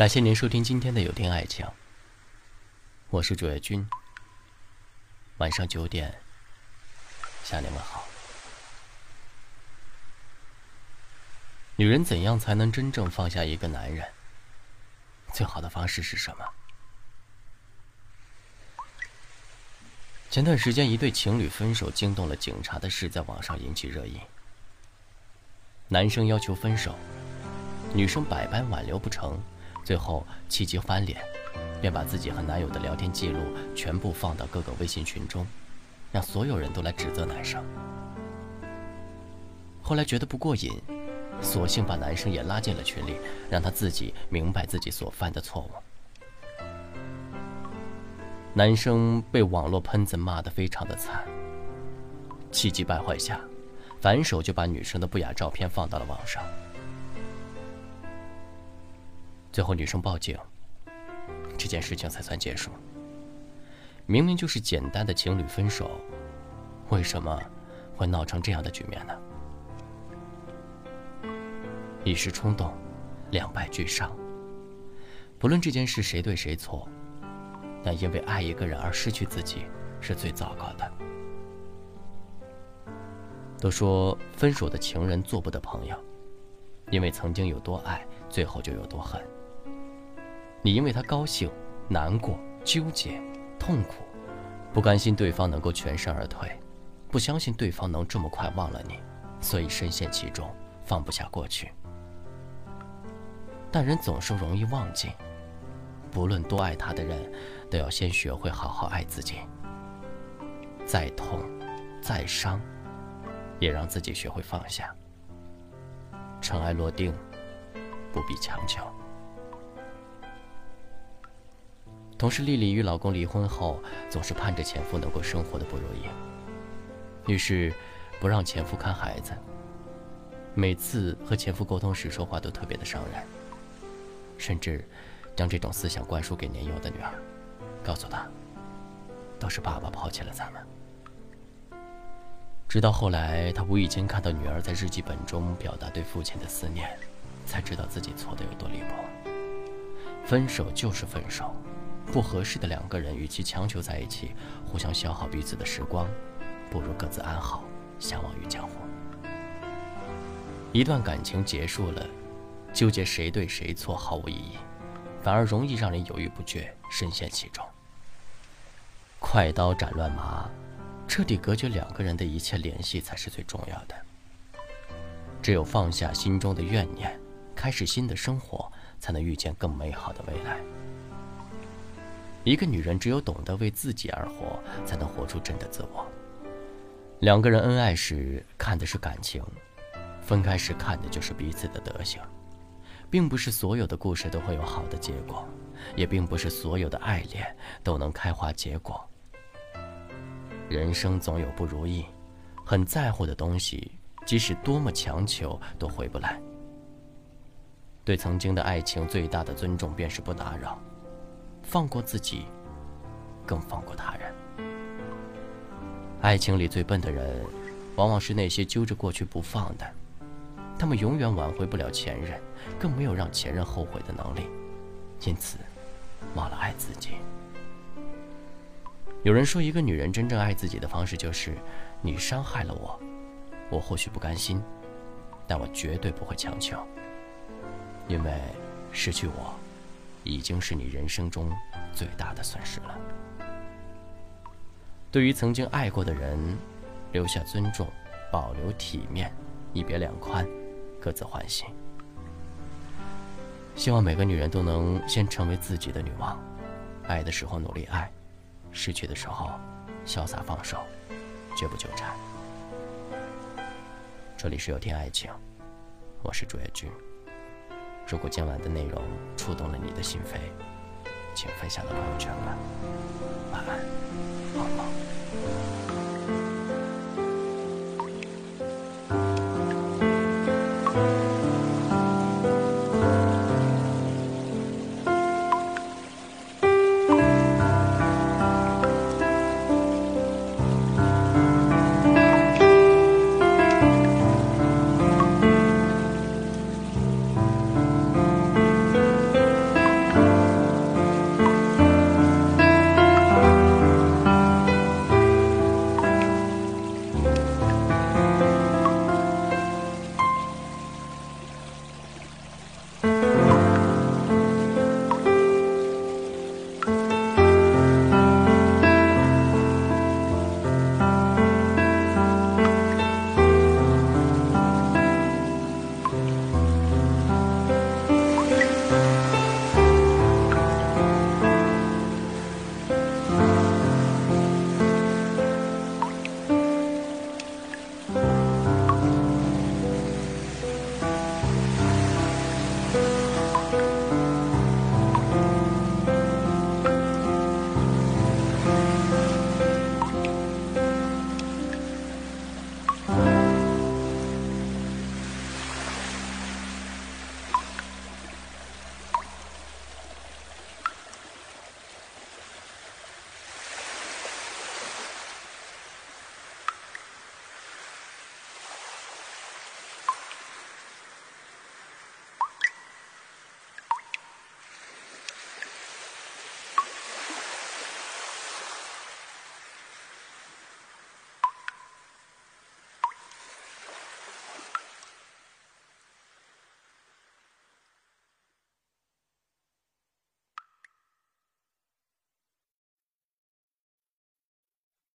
感谢您收听今天的有听爱情，我是主页君。晚上九点向你问好。女人怎样才能真正放下一个男人？最好的方式是什么？前段时间，一对情侣分手惊动了警察的事在网上引起热议。男生要求分手，女生百般挽留不成。最后气急翻脸，便把自己和男友的聊天记录全部放到各个微信群中，让所有人都来指责男生。后来觉得不过瘾，索性把男生也拉进了群里，让他自己明白自己所犯的错误。男生被网络喷子骂得非常的惨，气急败坏下，反手就把女生的不雅照片放到了网上。最后，女生报警，这件事情才算结束。明明就是简单的情侣分手，为什么会闹成这样的局面呢？一时冲动，两败俱伤。不论这件事谁对谁错，但因为爱一个人而失去自己，是最糟糕的。都说分手的情人做不得朋友，因为曾经有多爱，最后就有多恨。你因为他高兴、难过、纠结、痛苦，不甘心对方能够全身而退，不相信对方能这么快忘了你，所以深陷其中，放不下过去。但人总是容易忘记，不论多爱他的人，都要先学会好好爱自己。再痛、再伤，也让自己学会放下。尘埃落定，不必强求。同时，丽丽与老公离婚后，总是盼着前夫能够生活的不如意，于是不让前夫看孩子。每次和前夫沟通时，说话都特别的伤人，甚至将这种思想灌输给年幼的女儿，告诉她，都是爸爸抛弃了咱们。直到后来，她无意间看到女儿在日记本中表达对父亲的思念，才知道自己错的有多离谱。分手就是分手。不合适的两个人，与其强求在一起，互相消耗彼此的时光，不如各自安好，相忘于江湖。一段感情结束了，纠结谁对谁错毫无意义，反而容易让人犹豫不决，深陷其中。快刀斩乱麻，彻底隔绝两个人的一切联系才是最重要的。只有放下心中的怨念，开始新的生活，才能遇见更美好的未来。一个女人只有懂得为自己而活，才能活出真的自我。两个人恩爱时看的是感情，分开时看的就是彼此的德行。并不是所有的故事都会有好的结果，也并不是所有的爱恋都能开花结果。人生总有不如意，很在乎的东西，即使多么强求都回不来。对曾经的爱情最大的尊重，便是不打扰。放过自己，更放过他人。爱情里最笨的人，往往是那些揪着过去不放的。他们永远挽回不了前任，更没有让前任后悔的能力，因此忘了爱自己。有人说，一个女人真正爱自己的方式，就是你伤害了我，我或许不甘心，但我绝对不会强求，因为失去我。已经是你人生中最大的损失了。对于曾经爱过的人，留下尊重，保留体面，一别两宽，各自欢喜。希望每个女人都能先成为自己的女王，爱的时候努力爱，失去的时候潇洒放手，绝不纠缠。这里是有天爱情，我是朱叶君。如果今晚的内容触动了你的心扉，请分享到朋友圈吧。晚安，好梦。